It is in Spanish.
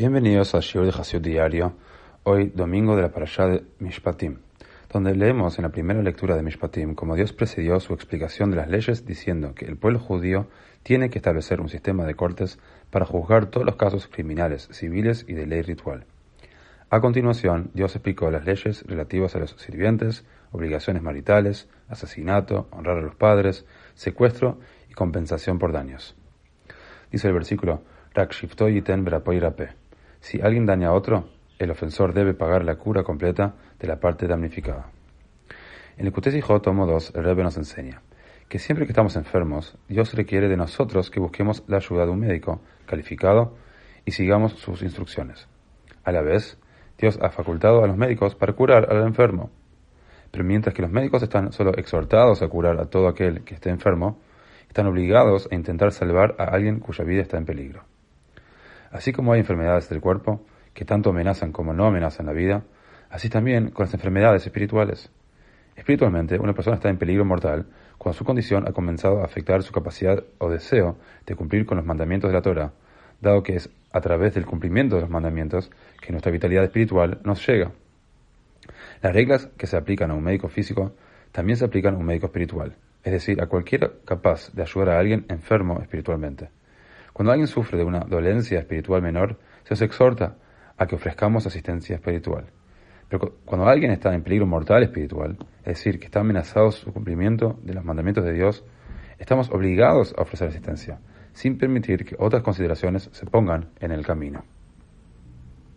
Bienvenidos al Shiur de Hasid Diario, hoy domingo de la Parashá de Mishpatim, donde leemos en la primera lectura de Mishpatim cómo Dios precedió su explicación de las leyes diciendo que el pueblo judío tiene que establecer un sistema de cortes para juzgar todos los casos criminales, civiles y de ley ritual. A continuación, Dios explicó las leyes relativas a los sirvientes, obligaciones maritales, asesinato, honrar a los padres, secuestro y compensación por daños. Dice el versículo, si alguien daña a otro, el ofensor debe pagar la cura completa de la parte damnificada. En el Kutesijot tomo 2, el Rebbe nos enseña que siempre que estamos enfermos, Dios requiere de nosotros que busquemos la ayuda de un médico calificado y sigamos sus instrucciones. A la vez, Dios ha facultado a los médicos para curar al enfermo. Pero mientras que los médicos están solo exhortados a curar a todo aquel que esté enfermo, están obligados a intentar salvar a alguien cuya vida está en peligro. Así como hay enfermedades del cuerpo que tanto amenazan como no amenazan la vida, así también con las enfermedades espirituales. Espiritualmente, una persona está en peligro mortal cuando su condición ha comenzado a afectar su capacidad o deseo de cumplir con los mandamientos de la Torah, dado que es a través del cumplimiento de los mandamientos que nuestra vitalidad espiritual nos llega. Las reglas que se aplican a un médico físico también se aplican a un médico espiritual, es decir, a cualquiera capaz de ayudar a alguien enfermo espiritualmente. Cuando alguien sufre de una dolencia espiritual menor, se os exhorta a que ofrezcamos asistencia espiritual. Pero cuando alguien está en peligro mortal espiritual, es decir, que está amenazado su cumplimiento de los mandamientos de Dios, estamos obligados a ofrecer asistencia, sin permitir que otras consideraciones se pongan en el camino.